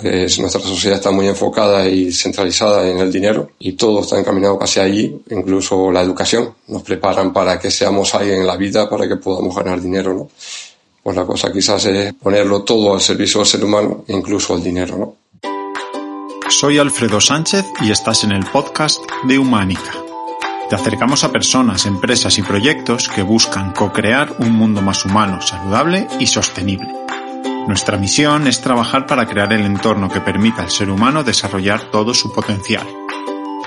pues nuestra sociedad está muy enfocada y centralizada en el dinero y todo está encaminado casi allí, incluso la educación. Nos preparan para que seamos alguien en la vida, para que podamos ganar dinero, ¿no? Pues la cosa quizás es ponerlo todo al servicio del ser humano, incluso el dinero, ¿no? Soy Alfredo Sánchez y estás en el podcast de Humánica. Te acercamos a personas, empresas y proyectos que buscan co-crear un mundo más humano, saludable y sostenible. Nuestra misión es trabajar para crear el entorno que permita al ser humano desarrollar todo su potencial.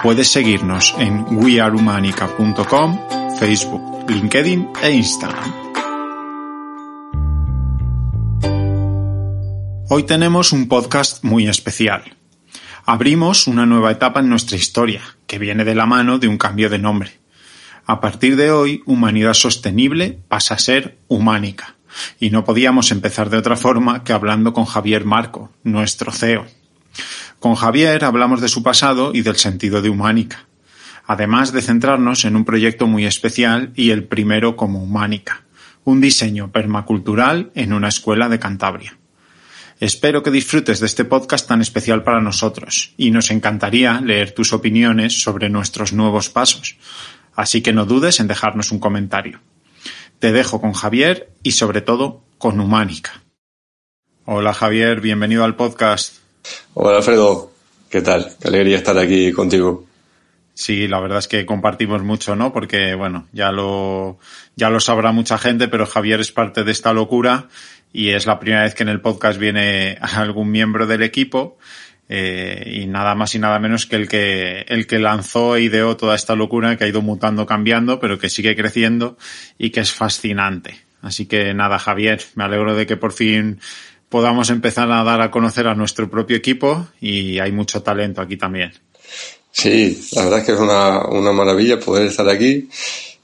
Puedes seguirnos en wearehumanica.com, Facebook, LinkedIn e Instagram. Hoy tenemos un podcast muy especial. Abrimos una nueva etapa en nuestra historia, que viene de la mano de un cambio de nombre. A partir de hoy, Humanidad Sostenible pasa a ser Humánica. Y no podíamos empezar de otra forma que hablando con Javier Marco, nuestro CEO. Con Javier hablamos de su pasado y del sentido de Humánica, además de centrarnos en un proyecto muy especial y el primero como Humánica, un diseño permacultural en una escuela de Cantabria. Espero que disfrutes de este podcast tan especial para nosotros y nos encantaría leer tus opiniones sobre nuestros nuevos pasos. Así que no dudes en dejarnos un comentario. Te dejo con Javier y sobre todo con Humánica. Hola Javier, bienvenido al podcast. Hola Alfredo, ¿qué tal? Qué alegría estar aquí contigo. Sí, la verdad es que compartimos mucho, ¿no? Porque, bueno, ya lo, ya lo sabrá mucha gente, pero Javier es parte de esta locura y es la primera vez que en el podcast viene algún miembro del equipo. Eh, y nada más y nada menos que el que el que lanzó e ideó toda esta locura que ha ido mutando, cambiando, pero que sigue creciendo y que es fascinante. Así que nada, Javier, me alegro de que por fin podamos empezar a dar a conocer a nuestro propio equipo y hay mucho talento aquí también. Sí, la verdad es que es una, una maravilla poder estar aquí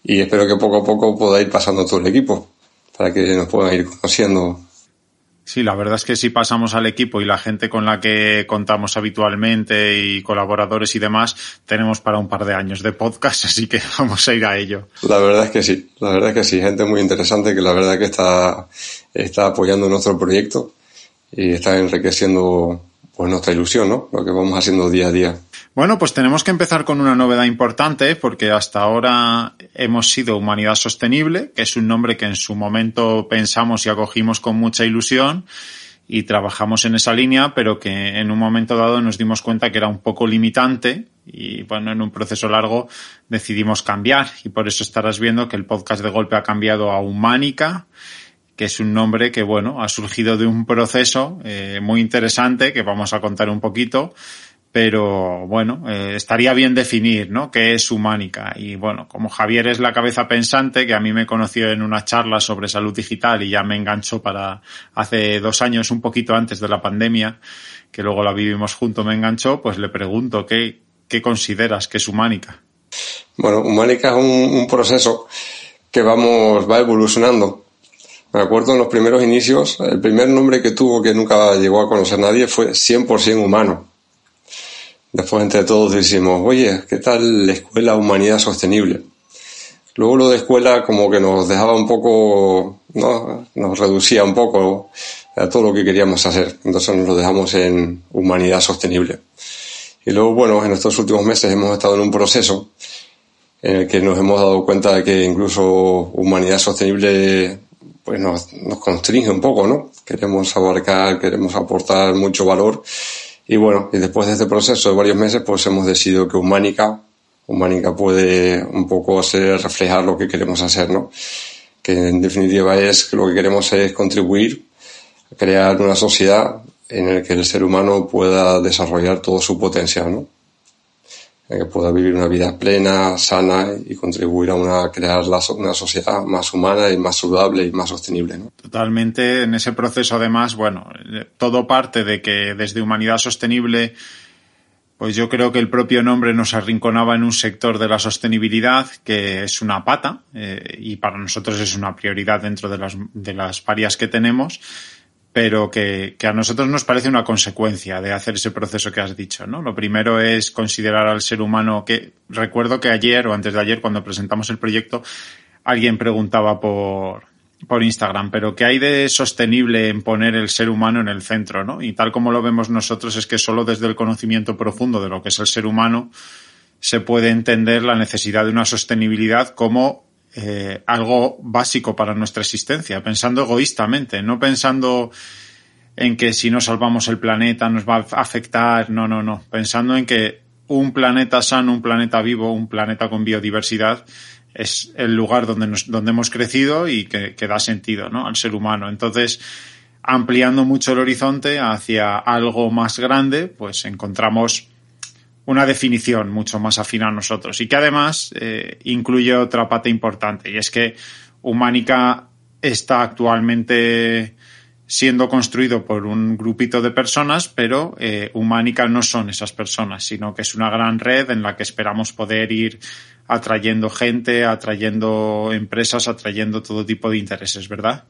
y espero que poco a poco pueda ir pasando todo el equipo para que nos puedan ir conociendo. Sí, la verdad es que si pasamos al equipo y la gente con la que contamos habitualmente y colaboradores y demás, tenemos para un par de años de podcast, así que vamos a ir a ello. La verdad es que sí, la verdad es que sí, gente muy interesante que la verdad que está, está apoyando nuestro proyecto y está enriqueciendo pues nuestra ilusión, ¿no? Lo que vamos haciendo día a día. Bueno, pues tenemos que empezar con una novedad importante porque hasta ahora hemos sido Humanidad Sostenible, que es un nombre que en su momento pensamos y acogimos con mucha ilusión y trabajamos en esa línea, pero que en un momento dado nos dimos cuenta que era un poco limitante y bueno, en un proceso largo decidimos cambiar y por eso estarás viendo que el podcast de golpe ha cambiado a Humánica es un nombre que, bueno, ha surgido de un proceso eh, muy interesante que vamos a contar un poquito, pero bueno, eh, estaría bien definir, ¿no? ¿Qué es Humánica? Y bueno, como Javier es la cabeza pensante, que a mí me conoció en una charla sobre salud digital y ya me enganchó para hace dos años, un poquito antes de la pandemia, que luego la vivimos junto, me enganchó, pues le pregunto, ¿qué, qué consideras que es Humánica? Bueno, Humánica es un, un proceso que vamos, va evolucionando. Me acuerdo en los primeros inicios, el primer nombre que tuvo que nunca llegó a conocer nadie fue 100% humano Después entre todos decimos, oye, ¿qué tal la escuela Humanidad Sostenible? Luego lo de escuela como que nos dejaba un poco, ¿no? Nos reducía un poco a todo lo que queríamos hacer. Entonces nos lo dejamos en Humanidad Sostenible. Y luego, bueno, en estos últimos meses hemos estado en un proceso en el que nos hemos dado cuenta de que incluso Humanidad Sostenible pues nos, nos constringe un poco, ¿no? Queremos abarcar, queremos aportar mucho valor y bueno, y después de este proceso de varios meses, pues hemos decidido que Humánica, Humánica puede un poco hacer reflejar lo que queremos hacer, ¿no? Que en definitiva es que lo que queremos es contribuir a crear una sociedad en la que el ser humano pueda desarrollar todo su potencial, ¿no? Que pueda vivir una vida plena, sana y contribuir a una, crear una sociedad más humana y más saludable y más sostenible. Totalmente. En ese proceso, además, bueno, todo parte de que desde Humanidad Sostenible, pues yo creo que el propio nombre nos arrinconaba en un sector de la sostenibilidad que es una pata eh, y para nosotros es una prioridad dentro de las, de las varias que tenemos pero que, que, a nosotros nos parece una consecuencia de hacer ese proceso que has dicho, ¿no? Lo primero es considerar al ser humano que recuerdo que ayer o antes de ayer cuando presentamos el proyecto alguien preguntaba por por Instagram, pero ¿qué hay de sostenible en poner el ser humano en el centro, ¿no? Y tal como lo vemos nosotros es que solo desde el conocimiento profundo de lo que es el ser humano se puede entender la necesidad de una sostenibilidad como eh, algo básico para nuestra existencia, pensando egoístamente, no pensando en que si no salvamos el planeta nos va a afectar, no, no, no, pensando en que un planeta sano, un planeta vivo, un planeta con biodiversidad es el lugar donde, donde hemos crecido y que, que da sentido ¿no? al ser humano. Entonces, ampliando mucho el horizonte hacia algo más grande, pues encontramos una definición mucho más afín a nosotros y que además eh, incluye otra parte importante y es que Humánica está actualmente siendo construido por un grupito de personas, pero eh, no son esas personas, sino que es una gran red en la que esperamos poder ir atrayendo gente, atrayendo empresas, atrayendo todo tipo de intereses, ¿verdad?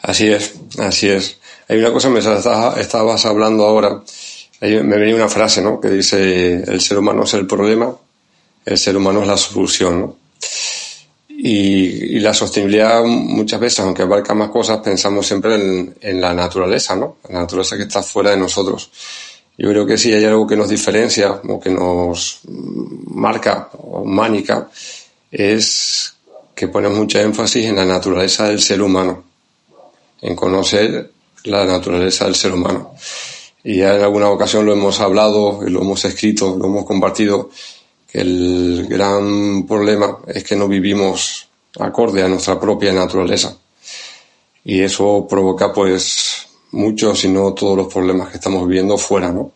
Así es, así es. Hay una cosa, me estabas hablando ahora, me venía una frase, ¿no? Que dice, el ser humano es el problema, el ser humano es la solución, ¿no? Y, y la sostenibilidad muchas veces, aunque abarca más cosas, pensamos siempre en, en la naturaleza, ¿no? La naturaleza que está fuera de nosotros. Yo creo que si hay algo que nos diferencia o que nos marca o mánica es que pone mucha énfasis en la naturaleza del ser humano, en conocer la naturaleza del ser humano. Y ya en alguna ocasión lo hemos hablado, lo hemos escrito, lo hemos compartido, que el gran problema es que no vivimos acorde a nuestra propia naturaleza. Y eso provoca pues muchos, si no todos los problemas que estamos viviendo fuera, ¿no?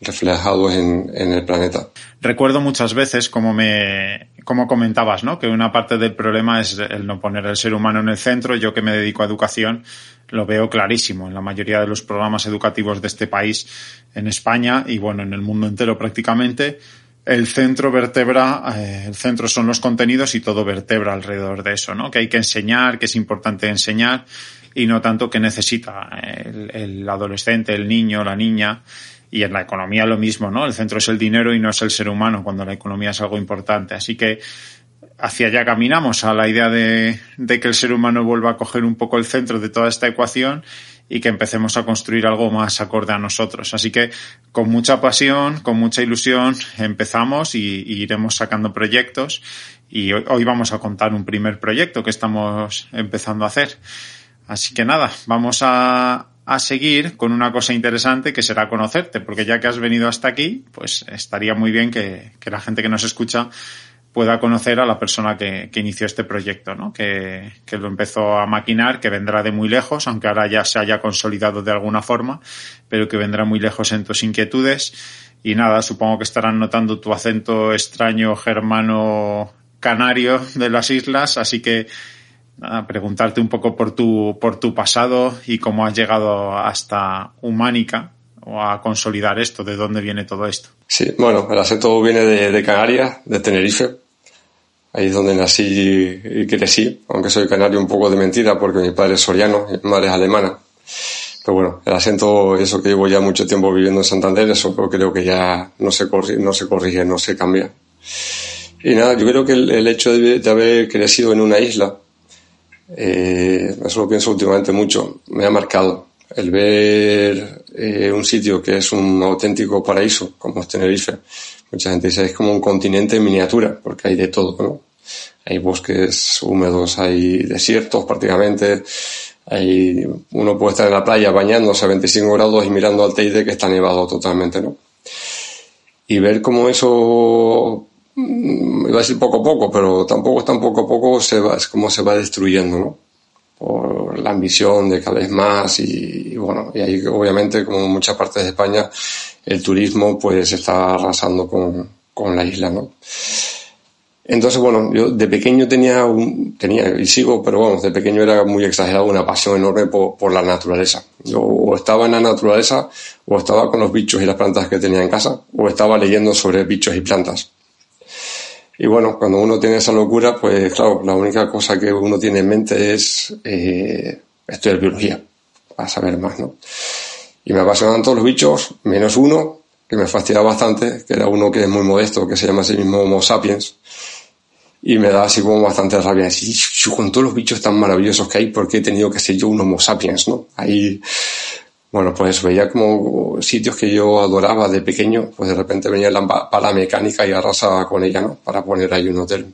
Reflejados en, en, el planeta. Recuerdo muchas veces, como me, comentabas, ¿no? Que una parte del problema es el no poner el ser humano en el centro. Yo que me dedico a educación, lo veo clarísimo en la mayoría de los programas educativos de este país, en España y bueno, en el mundo entero prácticamente. El centro vertebra, eh, el centro son los contenidos y todo vertebra alrededor de eso, ¿no? Que hay que enseñar, que es importante enseñar y no tanto que necesita el adolescente, el niño, la niña. Y en la economía lo mismo, ¿no? El centro es el dinero y no es el ser humano cuando la economía es algo importante. Así que hacia allá caminamos, a la idea de, que el ser humano vuelva a coger un poco el centro de toda esta ecuación y que empecemos a construir algo más acorde a nosotros. Así que con mucha pasión, con mucha ilusión, empezamos y, y iremos sacando proyectos y hoy, hoy, vamos a contar un primer proyecto que estamos empezando a hacer. Así que nada, vamos a, a seguir con una cosa interesante que será conocerte, porque ya que has venido hasta aquí, pues estaría muy bien que, la gente que nos escucha pueda conocer a la persona que, que inició este proyecto, ¿no? Que, que, lo empezó a maquinar, que vendrá de muy lejos, aunque ahora ya se haya consolidado de alguna forma, pero que vendrá muy lejos en tus inquietudes. Y nada, supongo que estarán notando tu acento extraño germano canario de las islas, así que nada, preguntarte un poco por tu, por tu pasado y cómo has llegado hasta Humánica o a consolidar esto, de dónde viene todo esto. Sí, bueno, el acento viene de, de Canarias, de Tenerife. Ahí es donde nací y crecí, aunque soy canario un poco de mentira porque mi padre es soriano y mi madre es alemana. Pero bueno, el acento, eso que llevo ya mucho tiempo viviendo en Santander, eso creo que ya no se corrige, no se, corrige, no se cambia. Y nada, yo creo que el, el hecho de, de, haber crecido en una isla, eh, eso lo pienso últimamente mucho, me ha marcado. El ver eh, un sitio que es un auténtico paraíso, como es Tenerife, mucha gente dice es como un continente en miniatura, porque hay de todo, ¿no? Hay bosques húmedos, hay desiertos prácticamente, hay, uno puede estar en la playa bañándose a 25 grados y mirando al Teide que está nevado totalmente, ¿no? Y ver cómo eso iba a decir poco a poco, pero tampoco tan poco a poco se va, es como se va destruyendo, ¿no? Por la ambición de cada vez más y, y bueno, y ahí obviamente como en muchas partes de España el turismo pues está arrasando con, con la isla, ¿no? Entonces, bueno, yo de pequeño tenía, un, tenía y sigo, pero bueno, de pequeño era muy exagerado, una pasión enorme por, por, la naturaleza. Yo o estaba en la naturaleza, o estaba con los bichos y las plantas que tenía en casa, o estaba leyendo sobre bichos y plantas. Y bueno, cuando uno tiene esa locura, pues claro, la única cosa que uno tiene en mente es eh, estudiar biología, a saber más, ¿no? Y me apasionan todos los bichos, menos uno, que me fastidia bastante, que era uno que es muy modesto, que se llama así mismo Homo sapiens. y me da así como bastante rabia decir, con todos los bichos tan maravillosos que hay, ¿por qué he tenido que ser yo un homo sapiens, no? Ahí, bueno, pues veía como sitios que yo adoraba de pequeño, pues de repente venía la pala mecánica y arrasaba con ella, ¿no? Para poner ahí un hotel.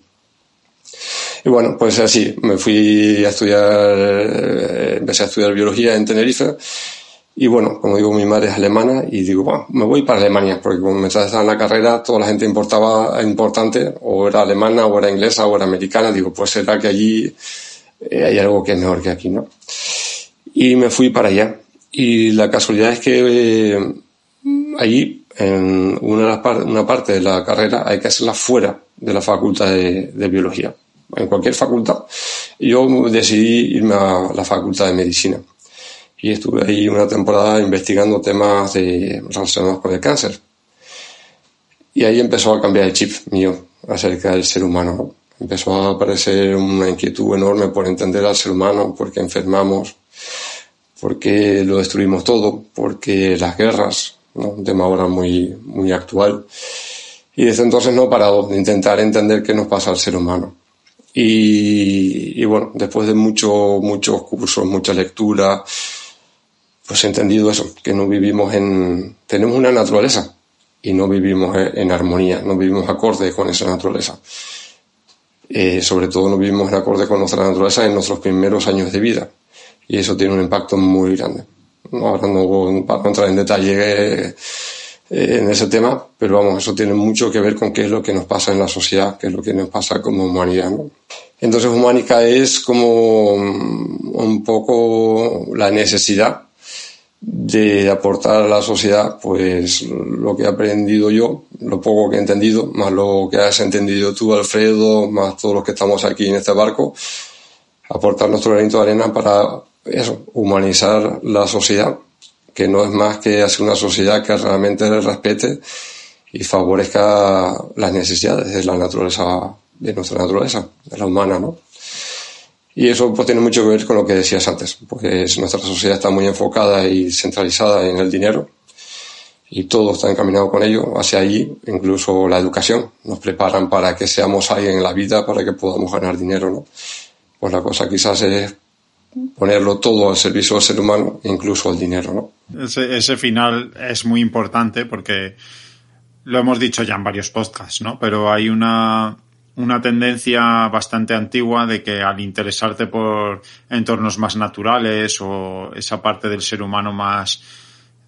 Y bueno, pues así, me fui a estudiar, eh, empecé a estudiar biología en Tenerife y bueno, como digo, mi madre es alemana y digo, bueno, me voy para Alemania, porque como me estaba en la carrera, toda la gente importaba, importante, o era alemana, o era inglesa, o era americana, digo, pues será que allí eh, hay algo que es mejor que aquí, ¿no? Y me fui para allá. Y la casualidad es que eh, allí, en una, una parte de la carrera, hay que hacerla fuera de la facultad de, biología, en cualquier facultad. Yo decidí irme a la facultad de medicina y estuve ahí una temporada investigando temas de, relacionados con el cáncer. Y ahí empezó a cambiar el chip mío acerca del ser humano. Empezó a aparecer una inquietud enorme por entender al ser humano, porque enfermamos, porque lo destruimos todo, porque las guerras, ¿no? un tema ahora muy, muy actual. Y desde entonces no he parado de intentar entender qué nos pasa al ser humano. Y, y bueno, después de mucho, muchos cursos, mucha lectura, pues he entendido eso, que no vivimos en, tenemos una naturaleza y no vivimos en armonía, no vivimos acorde con esa naturaleza. Eh, sobre todo no vivimos en acorde con nuestra naturaleza en nuestros primeros años de vida y eso tiene un impacto muy grande. No, ahora no, para entrar en detalle eh, en ese tema, pero vamos, eso tiene mucho que ver con qué es lo que nos pasa en la sociedad, qué es lo que nos pasa como humanidad. ¿no? Entonces, humánica es como un poco la necesidad de aportar a la sociedad pues lo que he aprendido yo, lo poco que he entendido, más lo que has entendido tú, Alfredo, más todos los que estamos aquí en este barco, aportar nuestro granito de arena para eso, humanizar la sociedad, que no es más que hacer una sociedad que realmente respete y favorezca las necesidades de la naturaleza, de nuestra naturaleza, de la humana, ¿no? Y eso pues tiene mucho que ver con lo que decías antes, pues nuestra sociedad está muy enfocada y centralizada en el dinero y todo está encaminado con ello hacia allí, incluso la educación, nos preparan para que seamos alguien en la vida, para que podamos ganar dinero, ¿no? Pues la cosa quizás es ponerlo todo al servicio del ser humano, incluso el dinero, ¿no? Ese, final es muy importante porque lo hemos dicho ya en varios podcasts, ¿no? Pero hay una una tendencia bastante antigua de que al interesarte por entornos más naturales o esa parte del ser humano más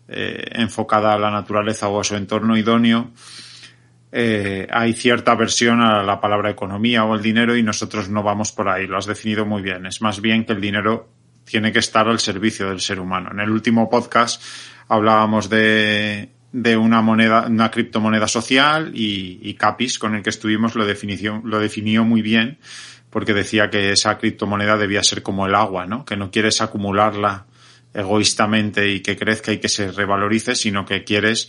eh, enfocada a la naturaleza o a su entorno idóneo, eh, hay cierta aversión a la palabra economía o el dinero y nosotros no vamos por ahí, lo has definido muy bien. Es más bien que el dinero tiene que estar al servicio del ser humano. En el último podcast hablábamos de de una moneda, una criptomoneda social y, Capis, con el que estuvimos, lo lo definió muy bien, porque decía que esa criptomoneda debía ser como el agua, ¿no? Que no quieres acumularla egoístamente y que crezca y que se revalorice, sino que quieres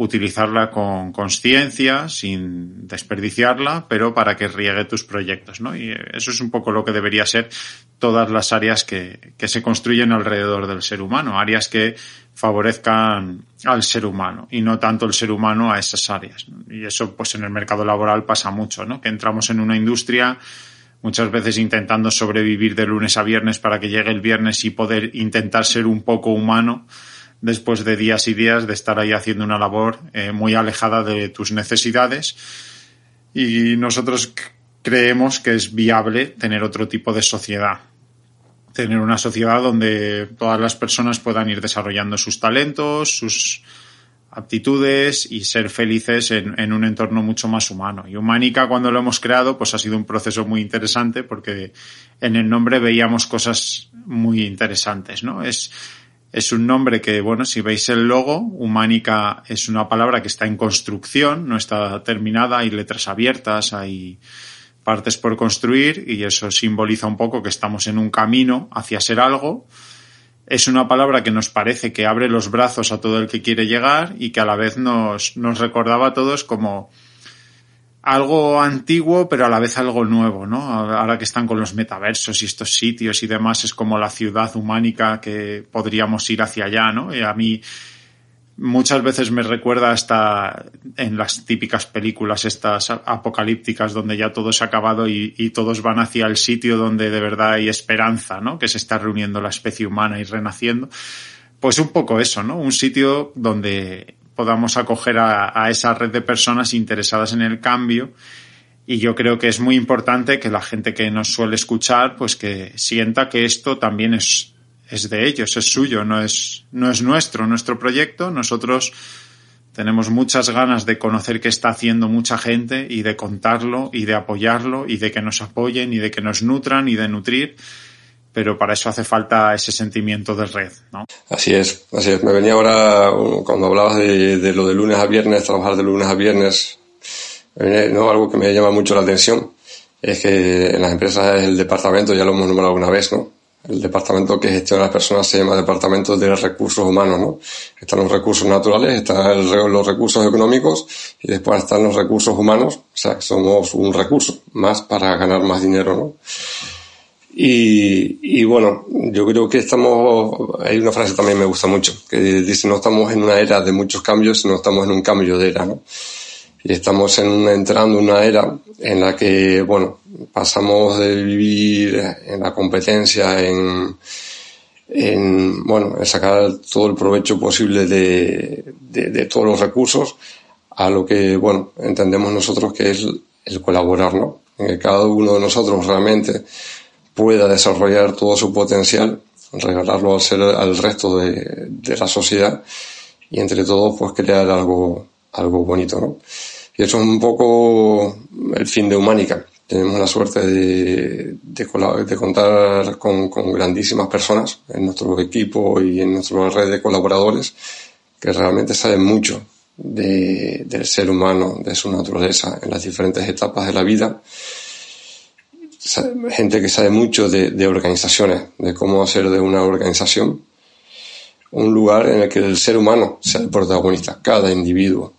utilizarla con conciencia, sin desperdiciarla, pero para que riegue tus proyectos, ¿no? Y eso es un poco lo que debería ser todas las áreas que, que se construyen alrededor del ser humano, áreas que favorezcan al ser humano y no tanto el ser humano a esas áreas. Y eso, pues en el mercado laboral pasa mucho, ¿no? Que entramos en una industria muchas veces intentando sobrevivir de lunes a viernes para que llegue el viernes y poder intentar ser un poco humano después de días y días de estar ahí haciendo una labor eh, muy alejada de tus necesidades. Y nosotros creemos que es viable tener otro tipo de sociedad. Tener una sociedad donde todas las personas puedan ir desarrollando sus talentos, sus aptitudes y ser felices en, en, un entorno mucho más humano. Y Humánica, cuando lo hemos creado, pues ha sido un proceso muy interesante porque en el nombre veíamos cosas muy interesantes, ¿no? Es, es un nombre que, bueno, si veis el logo, Humánica es una palabra que está en construcción, no está terminada, hay letras abiertas, hay partes por construir y eso simboliza un poco que estamos en un camino hacia ser algo. Es una palabra que nos parece que abre los brazos a todo el que quiere llegar y que a la vez nos, nos recordaba a todos como algo antiguo, pero a la vez algo nuevo, ¿no? Ahora que están con los metaversos y estos sitios y demás, es como la ciudad humánica que podríamos ir hacia allá, ¿no? Y a mí muchas veces me recuerda hasta en las típicas películas estas apocalípticas donde ya todo se ha acabado y, y, todos van hacia el sitio donde de verdad hay esperanza, ¿no? Que se está reuniendo la especie humana y renaciendo. Pues un poco eso, ¿no? Un sitio donde podamos acoger a, esa red de personas interesadas en el cambio y yo creo que es muy importante que la gente que nos suele escuchar, pues que sienta que esto también es, es de ellos, es suyo, no es, no es nuestro, nuestro proyecto. Nosotros tenemos muchas ganas de conocer qué está haciendo mucha gente y de contarlo y de apoyarlo y de que nos apoyen y de que nos nutran y de nutrir. Pero para eso hace falta ese sentimiento de red, ¿no? Así es, así es. Me venía ahora, cuando hablabas de, de lo de lunes a viernes, trabajar de lunes a viernes, no, algo que me llama mucho la atención es que en las empresas el departamento, ya lo hemos nombrado alguna vez, ¿no? El departamento que gestiona las personas se llama Departamento de Recursos Humanos, ¿no? Están los recursos naturales, están los recursos económicos y después están los recursos humanos, o sea, somos un recurso más para ganar más dinero, ¿no? Y, y bueno, yo creo que estamos, hay una frase que también me gusta mucho, que dice no estamos en una era de muchos cambios, sino estamos en un cambio de era, ¿no? y estamos en, entrando en una era en la que, bueno, pasamos de vivir en la competencia, en, en bueno, en sacar todo el provecho posible de, de, todos los recursos a lo que, bueno, entendemos nosotros que es el colaborar, ¿no? En que cada uno de nosotros realmente pueda desarrollar todo su potencial, regalarlo al, ser, al resto de, de la sociedad y entre todos pues crear algo, algo bonito, ¿no? Y eso es un poco el fin de Humánica. Tenemos la suerte de, de, de contar con, con, grandísimas personas en nuestro equipo y en nuestra red de colaboradores que realmente saben mucho de, del ser humano, de su naturaleza en las diferentes etapas de la vida. Gente que sabe mucho de, organizaciones, de cómo hacer de una organización un lugar en el que el ser humano sea el protagonista, cada individuo,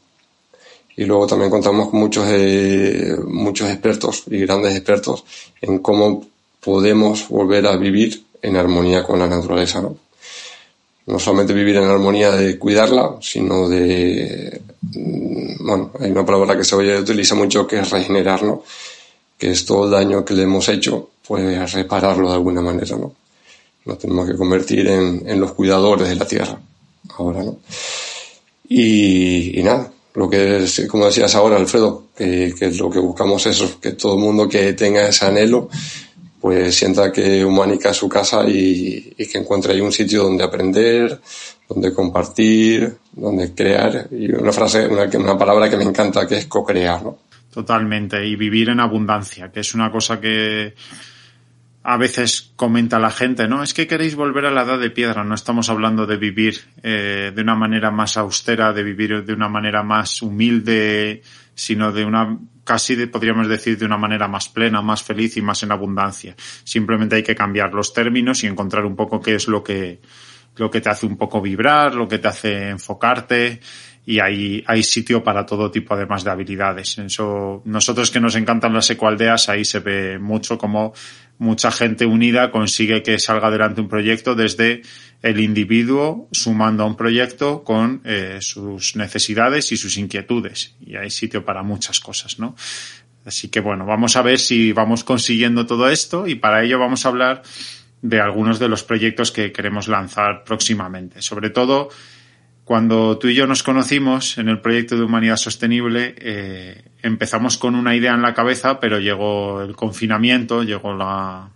y luego también contamos con muchos, eh, muchos expertos y grandes expertos en cómo podemos volver a vivir en armonía con la naturaleza, ¿no? No solamente vivir en armonía de cuidarla, sino de, mm, bueno, hay una palabra que se utiliza mucho que es regenerar, ¿no? Que es todo el daño que le hemos hecho, pues repararlo de alguna manera, ¿no? Nos tenemos que convertir en, en los cuidadores de la tierra, ahora, ¿no? Y, y nada, lo que es, como decías ahora, Alfredo, que, que lo que buscamos es que todo el mundo que tenga ese anhelo, pues sienta que Humánica es su casa y, y, que encuentre ahí un sitio donde aprender, donde compartir, donde crear. Y una frase, una, una palabra que me encanta, que es co-crear, ¿no? Totalmente. Y vivir en abundancia, que es una cosa que, a veces comenta la gente, ¿no? Es que queréis volver a la edad de piedra. No estamos hablando de vivir eh, de una manera más austera, de vivir de una manera más humilde, sino de una casi de, podríamos decir de una manera más plena, más feliz y más en abundancia. Simplemente hay que cambiar los términos y encontrar un poco qué es lo que lo que te hace un poco vibrar, lo que te hace enfocarte y hay, hay sitio para todo tipo además de habilidades. Eso, nosotros que nos encantan las ecualdeas, ahí se ve mucho como mucha gente unida consigue que salga adelante un proyecto desde el individuo sumando a un proyecto con eh, sus necesidades y sus inquietudes. Y hay sitio para muchas cosas, ¿no? Así que bueno, vamos a ver si vamos consiguiendo todo esto y para ello vamos a hablar de algunos de los proyectos que queremos lanzar próximamente. Sobre todo, cuando tú y yo nos conocimos en el proyecto de Humanidad Sostenible, eh, empezamos con una idea en la cabeza, pero llegó el confinamiento, llegó la,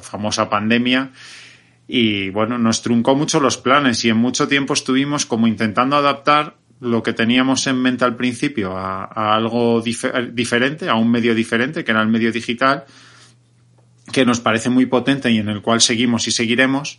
famosa pandemia y bueno, nos truncó mucho los planes y en mucho tiempo estuvimos como intentando adaptar lo que teníamos en mente al principio a, algo dif diferente, a un medio diferente, que era el medio digital, que nos parece muy potente y en el cual seguimos y seguiremos,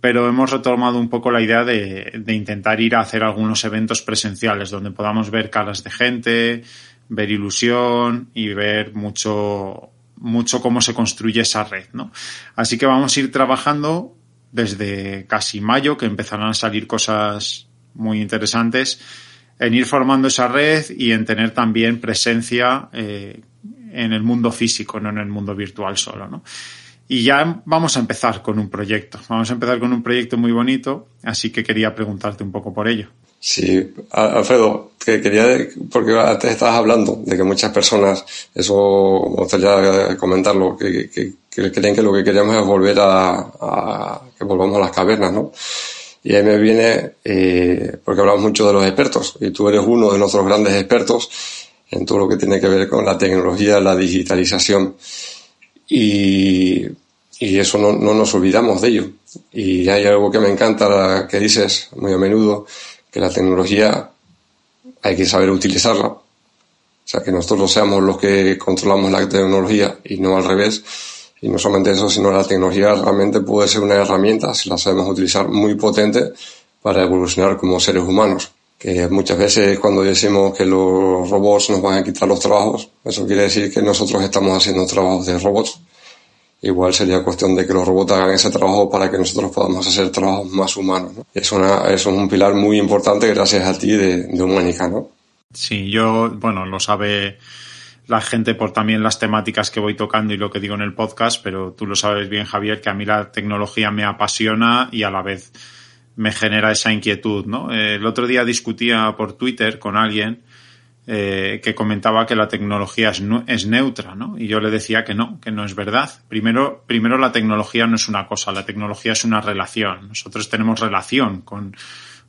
pero hemos retomado un poco la idea de, intentar ir a hacer algunos eventos presenciales donde podamos ver caras de gente, ver ilusión y ver mucho, mucho cómo se construye esa red, ¿no? Así que vamos a ir trabajando desde casi mayo, que empezarán a salir cosas muy interesantes, en ir formando esa red y en tener también presencia eh, en el mundo físico, no en el mundo virtual solo, ¿no? Y ya vamos a empezar con un proyecto. Vamos a empezar con un proyecto muy bonito, así que quería preguntarte un poco por ello. Sí, Alfredo, que quería, porque antes estabas hablando de que muchas personas, eso me gustaría comentarlo, que, que, que creen que lo que queríamos es volver a, a, que volvamos a las cavernas, ¿no? Y ahí me viene, eh, porque hablamos mucho de los expertos, y tú eres uno de nuestros grandes expertos en todo lo que tiene que ver con la tecnología, la digitalización, y, y eso no, no nos olvidamos de ello. Y hay algo que me encanta que dices muy a menudo, que la tecnología hay que saber utilizarla. O sea, que nosotros seamos los que controlamos la tecnología y no al revés. Y no solamente eso, sino la tecnología realmente puede ser una herramienta, si la sabemos utilizar, muy potente para evolucionar como seres humanos. Que muchas veces cuando decimos que los robots nos van a quitar los trabajos, eso quiere decir que nosotros estamos haciendo trabajos de robots igual sería cuestión de que los robots hagan ese trabajo para que nosotros podamos hacer trabajos más humanos. ¿no? Es, una, es un pilar muy importante gracias a ti de, de Humanica, ¿no? Sí, yo, bueno, lo sabe la gente por también las temáticas que voy tocando y lo que digo en el podcast, pero tú lo sabes bien, Javier, que a mí la tecnología me apasiona y a la vez me genera esa inquietud, ¿no? El otro día discutía por Twitter con alguien eh, que comentaba que la tecnología es, es, neutra, ¿no? Y yo le decía que no, que no es verdad. Primero, primero la tecnología no es una cosa, la tecnología es una relación. Nosotros tenemos relación con,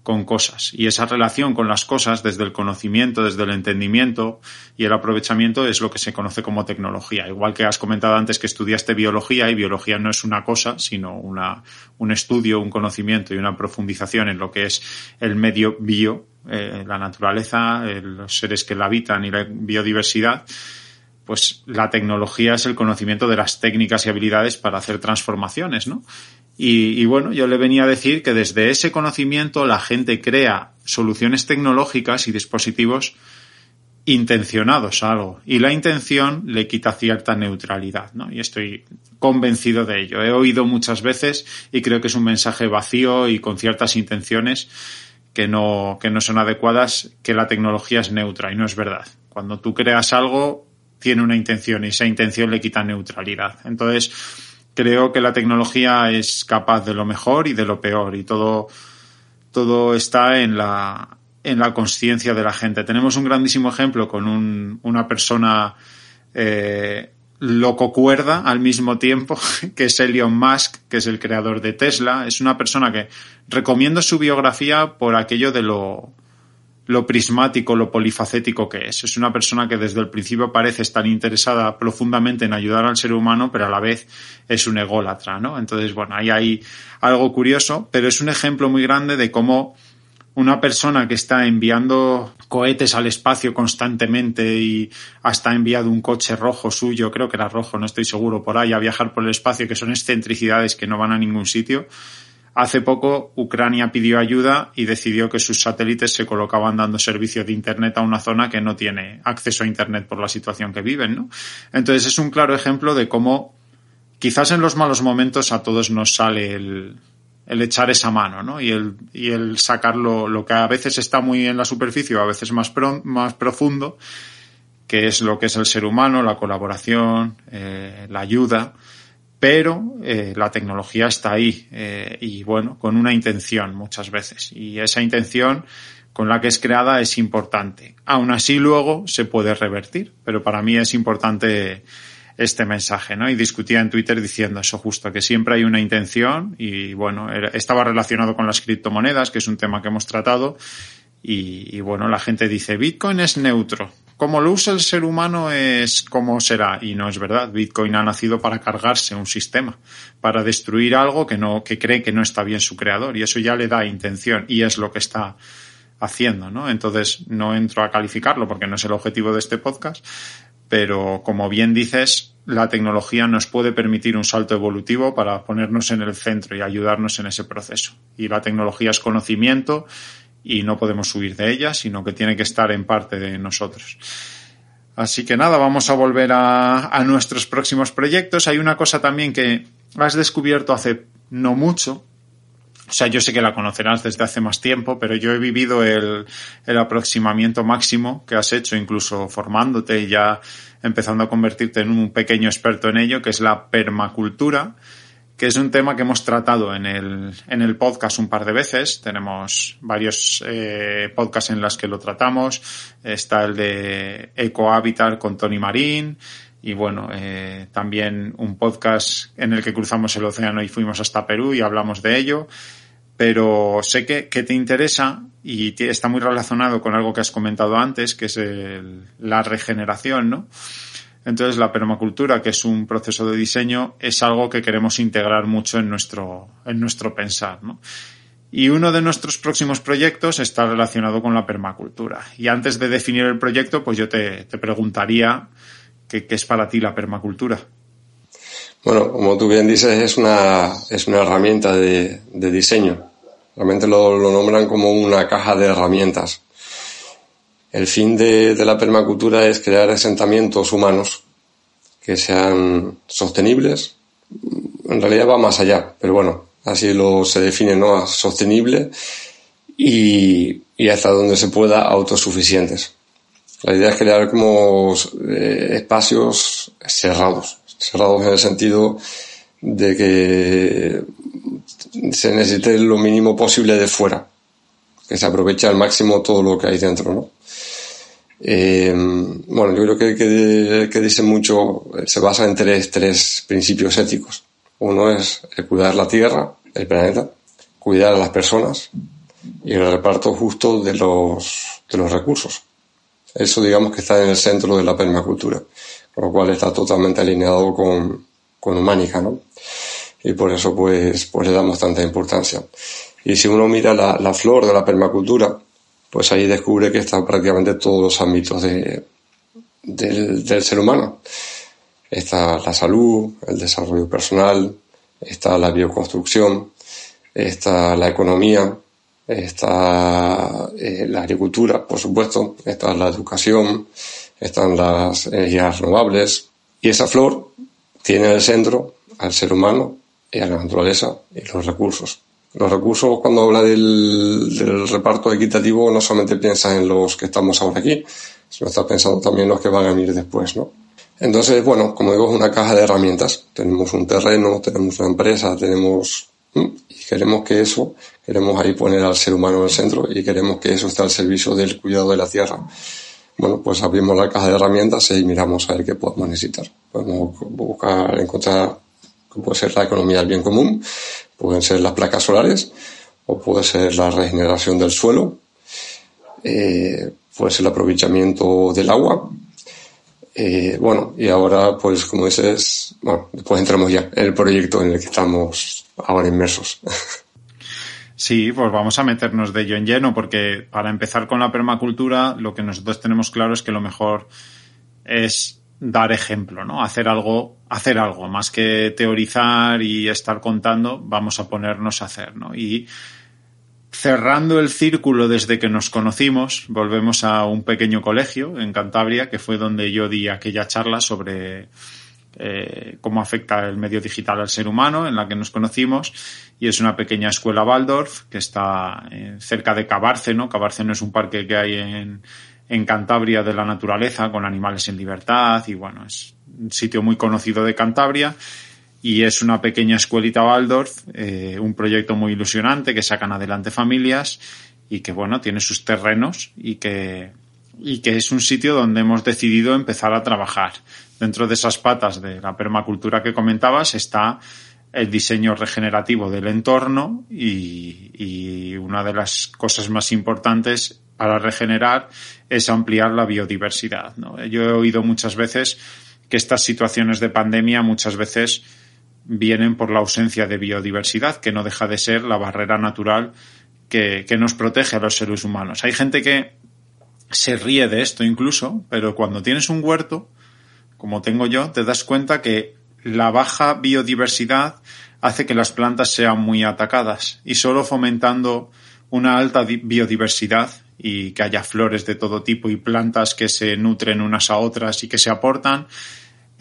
con cosas. Y esa relación con las cosas, desde el conocimiento, desde el entendimiento y el aprovechamiento, es lo que se conoce como tecnología. Igual que has comentado antes que estudiaste biología, y biología no es una cosa, sino una, un estudio, un conocimiento y una profundización en lo que es el medio bio, eh, la naturaleza, los seres que la habitan y la biodiversidad, pues la tecnología es el conocimiento de las técnicas y habilidades para hacer transformaciones, ¿no? Y, y, bueno, yo le venía a decir que desde ese conocimiento la gente crea soluciones tecnológicas y dispositivos intencionados a algo. Y la intención le quita cierta neutralidad, ¿no? Y estoy convencido de ello. He oído muchas veces y creo que es un mensaje vacío y con ciertas intenciones que no, que no son adecuadas, que la tecnología es neutra y no es verdad. Cuando tú creas algo, tiene una intención y esa intención le quita neutralidad. Entonces, creo que la tecnología es capaz de lo mejor y de lo peor y todo, todo está en la, en la conciencia de la gente. Tenemos un grandísimo ejemplo con un, una persona eh, loco cuerda al mismo tiempo, que es Elon Musk, que es el creador de Tesla. Es una persona que recomiendo su biografía por aquello de lo, lo prismático, lo polifacético que es. Es una persona que desde el principio parece estar interesada profundamente en ayudar al ser humano, pero a la vez es un ególatra, ¿no? Entonces, bueno, ahí hay algo curioso, pero es un ejemplo muy grande de cómo una persona que está enviando cohetes al espacio constantemente y hasta ha enviado un coche rojo suyo, creo que era rojo, no estoy seguro, por ahí a viajar por el espacio, que son excentricidades que no van a ningún sitio. Hace poco Ucrania pidió ayuda y decidió que sus satélites se colocaban dando servicio de Internet a una zona que no tiene acceso a Internet por la situación que viven, ¿no? Entonces es un claro ejemplo de cómo quizás en los malos momentos a todos nos sale el, el echar esa mano, ¿no? Y el, y el sacar lo, que a veces está muy en la superficie o a veces más, más profundo, que es lo que es el ser humano, la colaboración, eh, la ayuda, pero eh, la tecnología está ahí eh, y bueno, con una intención muchas veces. Y esa intención con la que es creada es importante. Aún así luego se puede revertir, pero para mí es importante este mensaje, ¿no? Y discutía en Twitter diciendo eso justo, que siempre hay una intención y bueno, estaba relacionado con las criptomonedas, que es un tema que hemos tratado y, y, bueno, la gente dice Bitcoin es neutro. Como lo usa el ser humano es como será y no es verdad. Bitcoin ha nacido para cargarse un sistema, para destruir algo que no, que cree que no está bien su creador y eso ya le da intención y es lo que está haciendo, ¿no? Entonces no entro a calificarlo porque no es el objetivo de este podcast, pero como bien dices, la tecnología nos puede permitir un salto evolutivo para ponernos en el centro y ayudarnos en ese proceso. Y la tecnología es conocimiento y no podemos huir de ella, sino que tiene que estar en parte de nosotros. Así que nada, vamos a volver a, a nuestros próximos proyectos. Hay una cosa también que has descubierto hace no mucho, o sea, yo sé que la conocerás desde hace más tiempo, pero yo he vivido el, el aproximamiento máximo que has hecho, incluso formándote y ya empezando a convertirte en un pequeño experto en ello, que es la permacultura, que es un tema que hemos tratado en el, en el podcast un par de veces. Tenemos varios eh, podcasts en los que lo tratamos. Está el de Ecohabitat con Tony Marín. Y bueno, eh, también un podcast en el que cruzamos el océano y fuimos hasta Perú y hablamos de ello. Pero sé que, que te interesa y está muy relacionado con algo que has comentado antes, que es el, la regeneración, ¿no? Entonces la permacultura, que es un proceso de diseño, es algo que queremos integrar mucho en nuestro, en nuestro pensar, ¿no? Y uno de nuestros próximos proyectos está relacionado con la permacultura. Y antes de definir el proyecto, pues yo te, te preguntaría qué, es para ti la permacultura. Bueno, como tú bien dices, es una, es una herramienta de, de diseño. Realmente lo, lo nombran como una caja de herramientas el fin de, la permacultura es crear asentamientos humanos que sean sostenibles. En realidad va más allá, pero bueno, así lo se define, ¿no? Sostenible y, hasta donde se pueda autosuficientes. La idea es crear como eh, espacios cerrados, cerrados en el sentido de que se necesite lo mínimo posible de fuera, que se aproveche al máximo todo lo que hay dentro, ¿no? Eh, bueno, yo creo que, que, que, dice mucho, se basa en tres, tres principios éticos. Uno es el cuidar la tierra, el planeta, cuidar a las personas y el reparto justo de los, de los recursos. Eso digamos que está en el centro de la permacultura, con lo cual está totalmente alineado con, con Humánica, ¿no? Y por eso pues, pues le damos tanta importancia. Y si uno mira la, la flor de la permacultura, pues ahí descubre que están prácticamente todos los ámbitos de, del, del ser humano. Está la salud, el desarrollo personal, está la bioconstrucción, está la economía, está eh, la agricultura, por supuesto, está la educación, están las energías renovables. Y esa flor tiene en el centro al ser humano y a la naturaleza y los recursos. Los recursos, cuando habla del, reparto equitativo, no solamente piensa en los que estamos ahora aquí, sino está pensando también en los que van a venir después, ¿no? Entonces, bueno, como digo, es una caja de herramientas. Tenemos un terreno, tenemos una empresa, tenemos... Y queremos que eso, queremos ahí poner al ser humano en el centro y queremos que eso esté al servicio del cuidado de la tierra. Bueno, pues abrimos la caja de herramientas y miramos a ver qué podemos necesitar. Podemos buscar, encontrar puede ser la economía del bien común, pueden ser las placas solares, o puede ser la regeneración del suelo, eh, puede ser el aprovechamiento del agua. Eh, bueno, y ahora, pues como dices, bueno, después entramos ya en el proyecto en el que estamos ahora inmersos. Sí, pues vamos a meternos de ello en lleno, porque para empezar con la permacultura, lo que nosotros tenemos claro es que lo mejor es dar ejemplo, ¿no? Hacer algo, hacer algo, más que teorizar y estar contando, vamos a ponernos a hacer, ¿no? Y cerrando el círculo desde que nos conocimos, volvemos a un pequeño colegio en Cantabria, que fue donde yo di aquella charla sobre eh, cómo afecta el medio digital al ser humano, en la que nos conocimos, y es una pequeña escuela Waldorf que está eh, cerca de Cabárceno. Cabárceno es un parque que hay en, en Cantabria de la naturaleza con animales en libertad y bueno, es sitio muy conocido de Cantabria y es una pequeña escuelita Waldorf, eh, un proyecto muy ilusionante que sacan adelante familias y que bueno, tiene sus terrenos y que, y que es un sitio donde hemos decidido empezar a trabajar. Dentro de esas patas de la permacultura que comentabas está el diseño regenerativo del entorno y, y, una de las cosas más importantes para regenerar es ampliar la biodiversidad. ¿no? Yo he oído muchas veces que estas situaciones de pandemia muchas veces vienen por la ausencia de biodiversidad, que no deja de ser la barrera natural que, nos protege a los seres humanos. Hay gente que se ríe de esto incluso, pero cuando tienes un huerto, como tengo yo, te das cuenta que la baja biodiversidad hace que las plantas sean muy atacadas y solo fomentando una alta biodiversidad y que haya flores de todo tipo y plantas que se nutren unas a otras y que se aportan,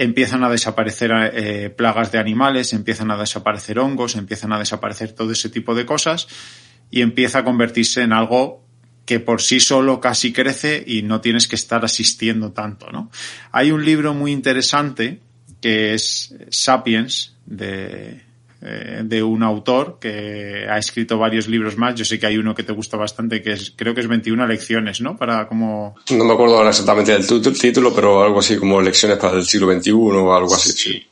empiezan a desaparecer eh, plagas de animales, empiezan a desaparecer hongos, empiezan a desaparecer todo ese tipo de cosas y empieza a convertirse en algo que por sí solo casi crece y no tienes que estar asistiendo tanto, ¿no? Hay un libro muy interesante que es Sapiens de eh, de un autor que ha escrito varios libros más. Yo sé que hay uno que te gusta bastante, que es, creo que es 21 lecciones, ¿no? Para como... No me acuerdo ahora exactamente del título, pero algo así como lecciones para el siglo XXI o algo así. Sí.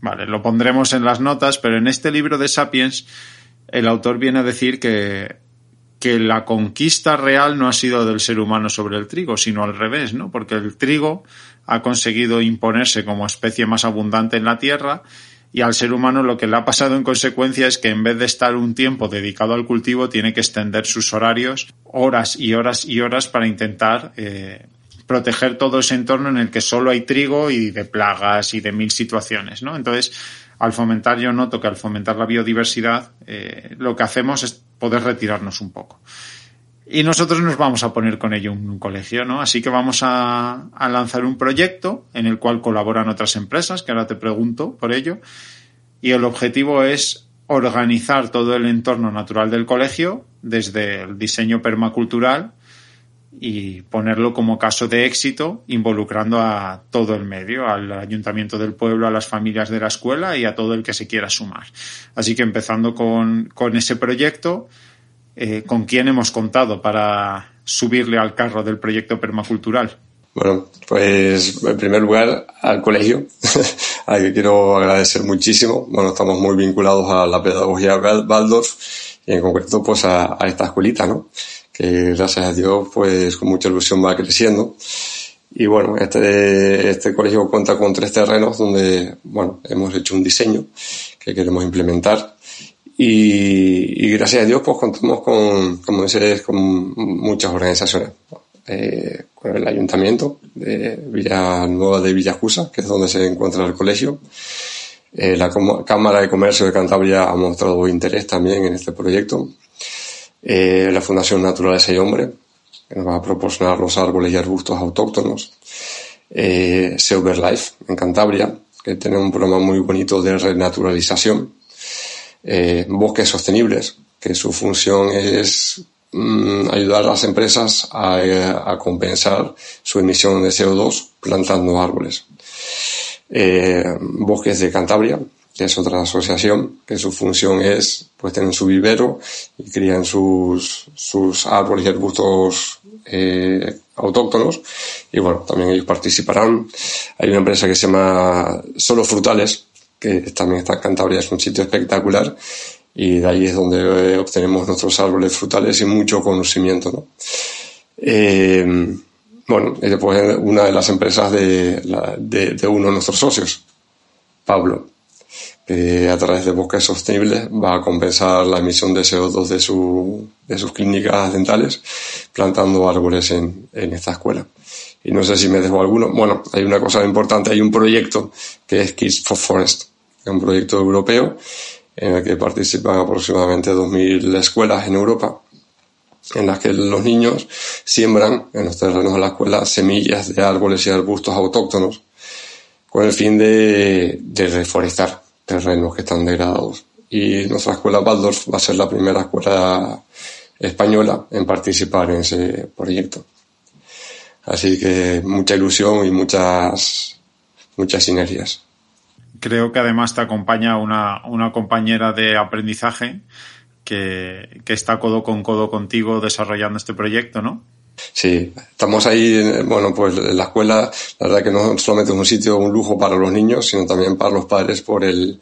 Vale, lo pondremos en las notas, pero en este libro de Sapiens el autor viene a decir que, que la conquista real no ha sido del ser humano sobre el trigo, sino al revés, ¿no? Porque el trigo ha conseguido imponerse como especie más abundante en la tierra y al ser humano lo que le ha pasado en consecuencia es que en vez de estar un tiempo dedicado al cultivo tiene que extender sus horarios horas y horas y horas para intentar eh, proteger todo ese entorno en el que solo hay trigo y de plagas y de mil situaciones, ¿no? Entonces, al fomentar, yo noto que al fomentar la biodiversidad, eh, lo que hacemos es poder retirarnos un poco. Y nosotros nos vamos a poner con ello un, colegio, ¿no? Así que vamos a, lanzar un proyecto en el cual colaboran otras empresas, que ahora te pregunto por ello. Y el objetivo es organizar todo el entorno natural del colegio, desde el diseño permacultural y ponerlo como caso de éxito, involucrando a todo el medio, al ayuntamiento del pueblo, a las familias de la escuela y a todo el que se quiera sumar. Así que empezando con, con ese proyecto, eh, con quién hemos contado para subirle al carro del proyecto permacultural. Bueno, pues en primer lugar al colegio, al que quiero agradecer muchísimo. Bueno, estamos muy vinculados a la pedagogía Waldorf y en concreto pues a, esta escuelita, ¿no? Que gracias a Dios pues con mucha ilusión va creciendo. Y bueno, este, este colegio cuenta con tres terrenos donde, bueno, hemos hecho un diseño que queremos implementar y, gracias a Dios, pues contamos con, con muchas organizaciones. Eh, con el ayuntamiento de Villanueva de Villajusa, que es donde se encuentra el colegio. Eh, la Cámara de Comercio de Cantabria ha mostrado interés también en este proyecto. Eh, la Fundación Naturaleza y Hombre, que nos va a proporcionar los árboles y arbustos autóctonos. Eh, Life en Cantabria, que tiene un programa muy bonito de renaturalización eh, bosques sostenibles, que su función es mm, ayudar a las empresas eh, a, compensar su emisión de CO2 plantando árboles. Eh, bosques de Cantabria, que es otra asociación, que su función es, pues tener su vivero y crían sus, sus árboles y arbustos eh, autóctonos y bueno, también ellos participarán. Hay una empresa que se llama Solo Frutales, que también está en Cantabria, es un sitio espectacular y de ahí es donde eh, obtenemos nuestros árboles frutales y mucho conocimiento. ¿no? Eh, bueno, después una de las empresas de, de, uno de nuestros socios, Pablo, que a través de bosques sostenibles va a compensar la emisión de CO2 de, su, de sus clínicas dentales plantando árboles en, en esta escuela. Y no sé si me dejo alguno. Bueno, hay una cosa importante, hay un proyecto que es Kids for Forest, un proyecto europeo en el que participan aproximadamente 2.000 escuelas en Europa, en las que los niños siembran en los terrenos de la escuela semillas de árboles y arbustos autóctonos con el fin de, reforestar terrenos que están degradados. Y nuestra escuela Waldorf va a ser la primera escuela española en participar en ese proyecto. Así que mucha ilusión y muchas, muchas sinergias creo que además te acompaña una, una compañera de aprendizaje que, que, está codo con codo contigo desarrollando este proyecto, ¿no? Sí, estamos ahí, bueno, pues la escuela, la verdad que no solamente es un sitio, un lujo para los niños, sino también para los padres por el,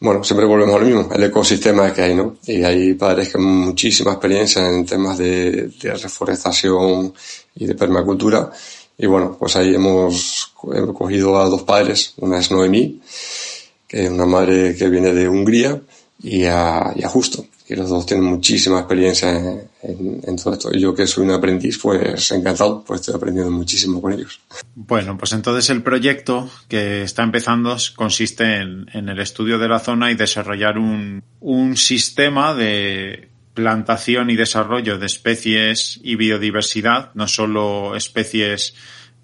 bueno, siempre volvemos a lo mismo, el ecosistema que hay, ¿no? Y hay padres con muchísima experiencia en temas de, de reforestación y de permacultura y bueno, pues ahí hemos, cogido a dos padres, una es Noemí, que es una madre que viene de Hungría, y a, y a Justo. Y los dos tienen muchísima experiencia en, todo esto. Y yo que soy un aprendiz, pues encantado, pues estoy aprendiendo muchísimo con ellos. Bueno, pues entonces el proyecto que está empezando consiste en, en el estudio de la zona y desarrollar un, un sistema de plantación y desarrollo de especies y biodiversidad, no solo especies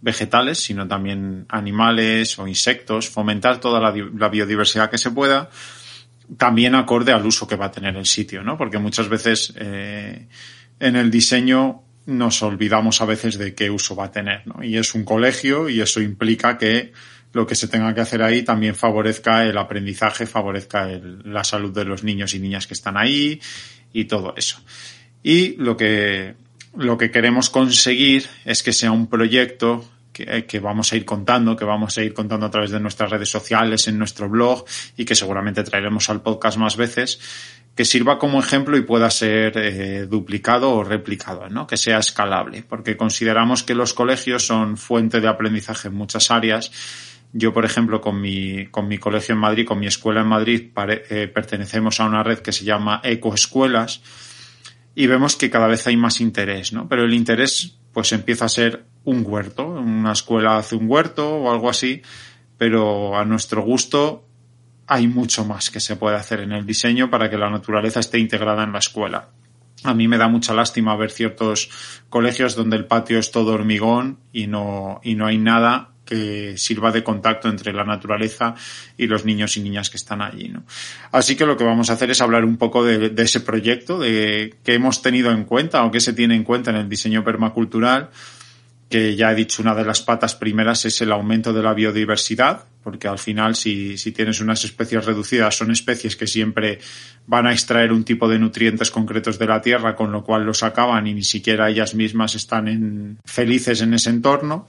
vegetales, sino también animales o insectos, fomentar toda la, biodiversidad que se pueda, también acorde al uso que va a tener el sitio, ¿no? Porque muchas veces eh, en el diseño nos olvidamos a veces de qué uso va a tener, ¿no? Y es un colegio y eso implica que lo que se tenga que hacer ahí también favorezca el aprendizaje, favorezca la salud de los niños y niñas que están ahí y todo eso. Y lo que, lo que queremos conseguir es que sea un proyecto que, que, vamos a ir contando, que vamos a ir contando a través de nuestras redes sociales, en nuestro blog y que seguramente traeremos al podcast más veces, que sirva como ejemplo y pueda ser eh, duplicado o replicado, ¿no? que sea escalable, porque consideramos que los colegios son fuente de aprendizaje en muchas áreas. Yo, por ejemplo, con mi, con mi colegio en Madrid, con mi escuela en Madrid, eh, pertenecemos a una red que se llama Ecoescuelas y vemos que cada vez hay más interés, ¿no? Pero el interés, pues empieza a ser un huerto. Una escuela hace un huerto o algo así, pero a nuestro gusto hay mucho más que se puede hacer en el diseño para que la naturaleza esté integrada en la escuela. A mí me da mucha lástima ver ciertos colegios donde el patio es todo hormigón y no, y no hay nada que sirva de contacto entre la naturaleza y los niños y niñas que están allí. ¿no? Así que lo que vamos a hacer es hablar un poco de, ese proyecto, de qué hemos tenido en cuenta o qué se tiene en cuenta en el diseño permacultural, que ya he dicho, una de las patas primeras es el aumento de la biodiversidad, porque al final si, si, tienes unas especies reducidas son especies que siempre van a extraer un tipo de nutrientes concretos de la tierra, con lo cual los acaban y ni siquiera ellas mismas están felices en ese entorno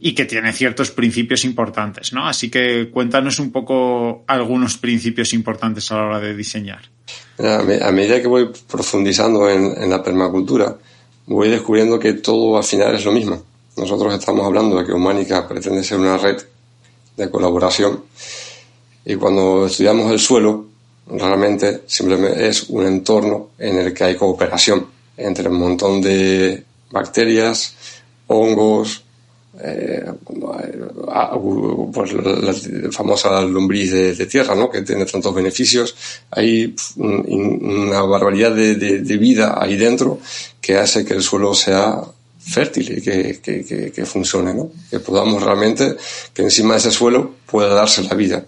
y que tiene ciertos principios importantes, ¿no? Así que cuéntanos un poco algunos principios importantes a la hora de diseñar. A medida que voy profundizando en, en la permacultura, voy descubriendo que todo al final es lo mismo nosotros estamos hablando de que Humánica pretende ser una red de colaboración y cuando estudiamos el suelo, realmente simplemente es un entorno en el que hay cooperación entre un montón de bacterias, hongos, eh, pues la, famosa lombriz de, tierra, ¿no? que tiene tantos beneficios. Hay una barbaridad de, vida ahí dentro que hace que el suelo sea fértil y que, funcione, ¿no? Que podamos realmente, que encima de ese suelo pueda darse la vida.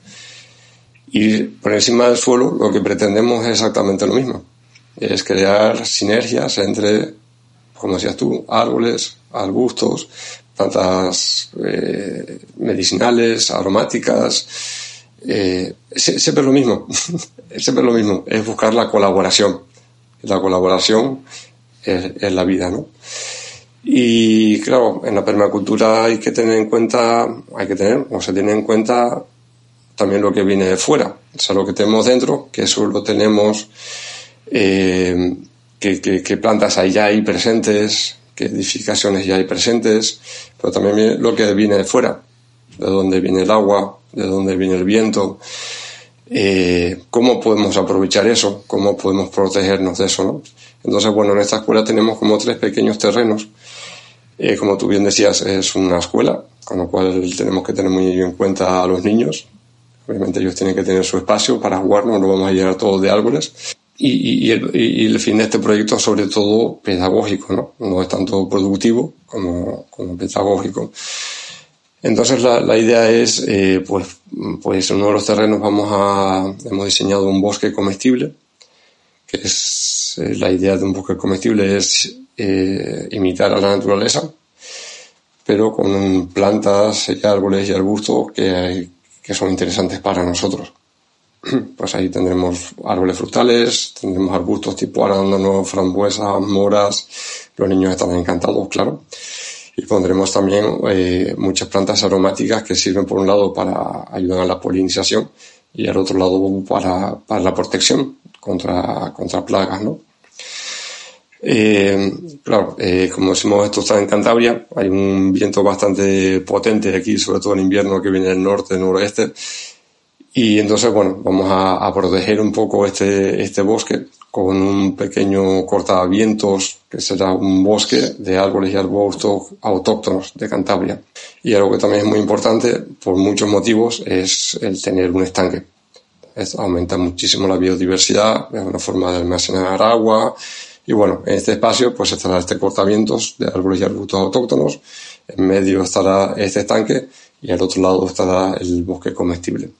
Y por encima del suelo lo que pretendemos es exactamente lo mismo. Es crear sinergias entre, como decías tú, árboles, arbustos, plantas eh, medicinales, aromáticas. Eh, siempre lo mismo. siempre lo mismo. Es buscar la colaboración. La colaboración es, es la vida, ¿no? Y claro, en la permacultura hay que tener en cuenta, hay que tener, o se tiene en cuenta también lo que viene de fuera, o sea, lo que tenemos dentro, que eso lo tenemos, eh, que, plantas hay ya hay presentes, qué edificaciones ya hay presentes, pero también lo que viene de fuera, de dónde viene el agua, de dónde viene el viento, eh, cómo podemos aprovechar eso, cómo podemos protegernos de eso, ¿no? Entonces, bueno, en esta escuela tenemos como tres pequeños terrenos eh, como tú bien decías, es una escuela, con lo cual tenemos que tener muy en cuenta a los niños. Obviamente ellos tienen que tener su espacio para jugar, no lo vamos a llenar todos de árboles. Y, el, fin de este proyecto es sobre todo pedagógico, ¿no? No es tanto productivo como, como pedagógico. Entonces la, la idea es, eh, pues, pues en uno de los terrenos vamos a, hemos diseñado un bosque comestible, que es eh, la idea de un bosque comestible es eh, imitar a la naturaleza, pero con plantas árboles y arbustos que, que son interesantes para nosotros. Pues ahí tendremos árboles frutales, tendremos arbustos tipo arándanos, frambuesas, moras. Los niños estarán encantados, claro. Y pondremos también eh, muchas plantas aromáticas que sirven por un lado para ayudar a la polinización y al otro lado para, para la protección contra, contra plagas, ¿no? Eh, claro, eh, como decimos, esto está en Cantabria, hay un viento bastante potente aquí, sobre todo en invierno, que viene del norte, noroeste, y entonces, bueno, vamos a, proteger un poco este, este bosque con un pequeño cortavientos, que será un bosque de árboles y arbustos autóctonos de Cantabria. Y algo que también es muy importante, por muchos motivos, es el tener un estanque. Esto aumenta muchísimo la biodiversidad, es una forma de almacenar agua, y bueno, en este espacio pues estará este cortamientos de árboles y arbustos autóctonos, en medio estará este estanque y al otro lado estará el bosque comestible.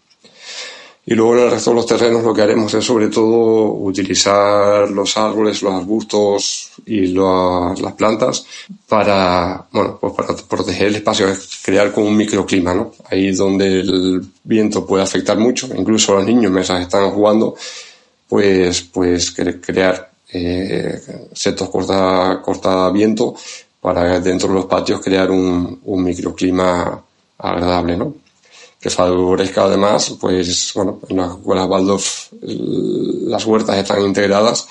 Y luego en el resto de los terrenos lo que haremos es sobre todo utilizar los árboles, los arbustos y las plantas para, bueno, pues para proteger el espacio, crear como un microclima, ¿no? Ahí donde el viento puede afectar mucho, incluso los niños mientras están jugando, pues, pues crear eh, setos corta, corta viento para dentro de los patios crear un, un microclima agradable, ¿no? Que favorezca además, pues bueno, en las escuelas Waldorf las huertas están integradas,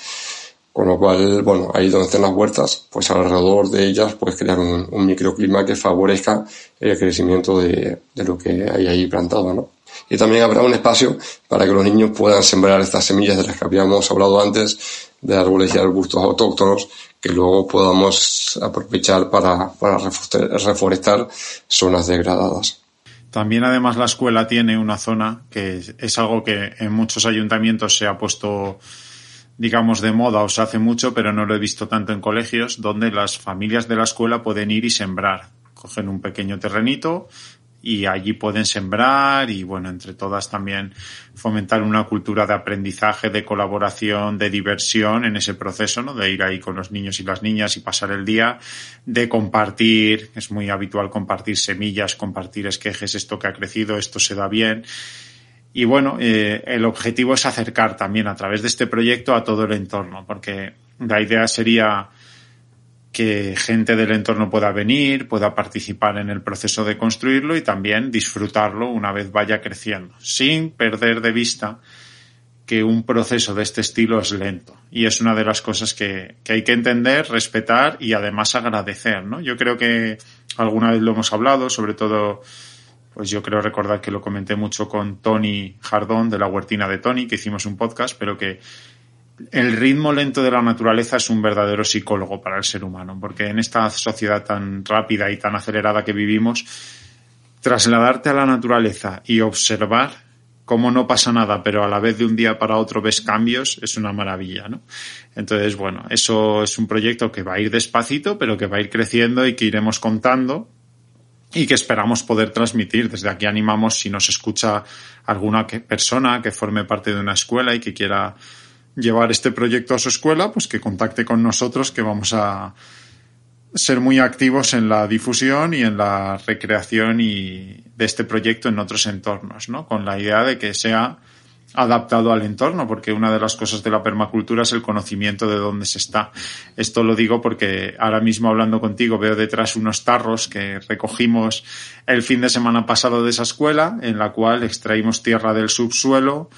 con lo cual, bueno, ahí donde estén las huertas, pues alrededor de ellas puedes crear un, microclima que favorezca el crecimiento de, de, lo que hay ahí plantado, ¿no? Y también habrá un espacio para que los niños puedan sembrar estas semillas de las que habíamos hablado antes, de árboles y arbustos autóctonos, que luego podamos aprovechar para, para reforestar zonas degradadas. También además la escuela tiene una zona que es algo que en muchos ayuntamientos se ha puesto digamos de moda o se hace mucho, pero no lo he visto tanto en colegios, donde las familias de la escuela pueden ir y sembrar. Cogen un pequeño terrenito, y allí pueden sembrar y bueno, entre todas también fomentar una cultura de aprendizaje, de colaboración, de diversión en ese proceso, ¿no? De ir ahí con los niños y las niñas y pasar el día, de compartir, es muy habitual compartir semillas, compartir esquejes, esto que ha crecido, esto se da bien. Y bueno, eh, el objetivo es acercar también a través de este proyecto a todo el entorno, porque la idea sería que gente del entorno pueda venir, pueda participar en el proceso de construirlo y también disfrutarlo una vez vaya creciendo, sin perder de vista que un proceso de este estilo es lento. Y es una de las cosas que, que hay que entender, respetar y además agradecer, ¿no? Yo creo que alguna vez lo hemos hablado, sobre todo, pues yo creo recordar que lo comenté mucho con Tony Jardón de la Huertina de Tony, que hicimos un podcast, pero que el ritmo lento de la naturaleza es un verdadero psicólogo para el ser humano, porque en esta sociedad tan rápida y tan acelerada que vivimos, trasladarte a la naturaleza y observar cómo no pasa nada, pero a la vez de un día para otro ves cambios, es una maravilla, ¿no? Entonces, bueno, eso es un proyecto que va a ir despacito, pero que va a ir creciendo y que iremos contando y que esperamos poder transmitir. Desde aquí animamos si nos escucha alguna persona que forme parte de una escuela y que quiera llevar este proyecto a su escuela, pues que contacte con nosotros, que vamos a ser muy activos en la difusión y en la recreación y de este proyecto en otros entornos, ¿no? Con la idea de que sea adaptado al entorno, porque una de las cosas de la permacultura es el conocimiento de dónde se está. Esto lo digo porque ahora mismo hablando contigo veo detrás unos tarros que recogimos el fin de semana pasado de esa escuela, en la cual extraímos tierra del subsuelo,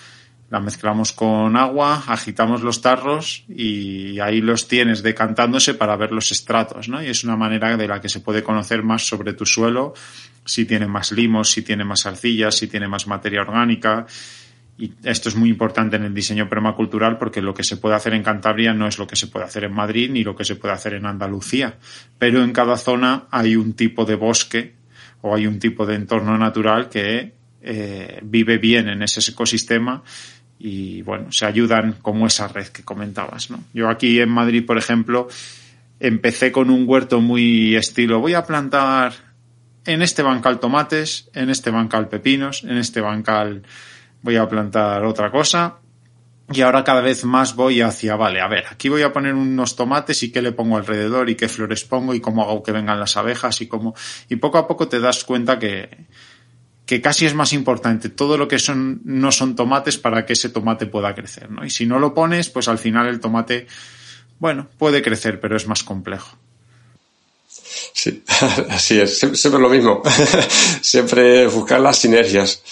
la mezclamos con agua, agitamos los tarros y ahí los tienes decantándose para ver los estratos, ¿no? Y es una manera de la que se puede conocer más sobre tu suelo, si tiene más limos, si tiene más arcillas, si tiene más materia orgánica. Y esto es muy importante en el diseño permacultural porque lo que se puede hacer en Cantabria no es lo que se puede hacer en Madrid ni lo que se puede hacer en Andalucía. Pero en cada zona hay un tipo de bosque o hay un tipo de entorno natural que eh, vive bien en ese ecosistema y bueno, se ayudan como esa red que comentabas, ¿no? Yo aquí en Madrid, por ejemplo, empecé con un huerto muy estilo, voy a plantar en este bancal tomates, en este bancal pepinos, en este bancal voy a plantar otra cosa. Y ahora cada vez más voy hacia, vale, a ver, aquí voy a poner unos tomates y qué le pongo alrededor y qué flores pongo y cómo hago que vengan las abejas y cómo, y poco a poco te das cuenta que, que casi es más importante todo lo que son, no son tomates para que ese tomate pueda crecer, ¿no? Y si no lo pones, pues al final el tomate, bueno, puede crecer, pero es más complejo. Sí, así es, siempre, lo mismo. siempre buscar las sinergias.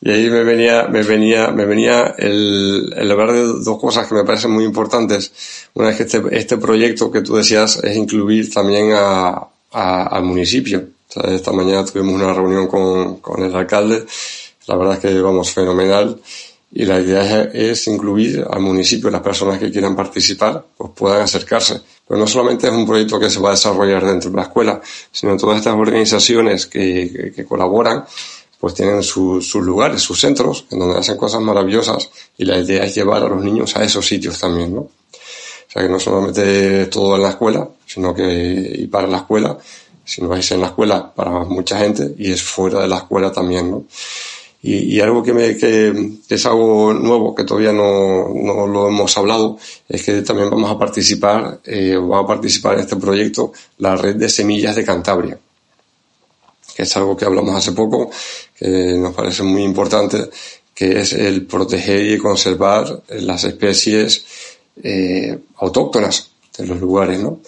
Y ahí me venía, me venía, me venía el, el hablar de dos cosas que me parecen muy importantes. Una es que este, este proyecto que tú decías es incluir también a, al municipio esta mañana tuvimos una reunión con, con el alcalde, la verdad es que vamos fenomenal y la idea es, incluir al municipio, las personas que quieran participar, pues puedan acercarse. Pero no solamente es un proyecto que se va a desarrollar dentro de la escuela, sino todas estas organizaciones que, que, colaboran, pues tienen sus lugares, sus centros, en donde hacen cosas maravillosas y la idea es llevar a los niños a esos sitios también, ¿no? O sea que no solamente todo en la escuela, sino que y para la escuela, si no vais en la escuela para mucha gente y es fuera de la escuela también, ¿no? Y, algo que, me, que es algo nuevo, que todavía no, no lo hemos hablado, es que también vamos a participar, eh, vamos a participar en este proyecto, la red de semillas de Cantabria, que es algo que hablamos hace poco, que nos parece muy importante, que es el proteger y conservar las especies eh, autóctonas de los lugares, ¿no?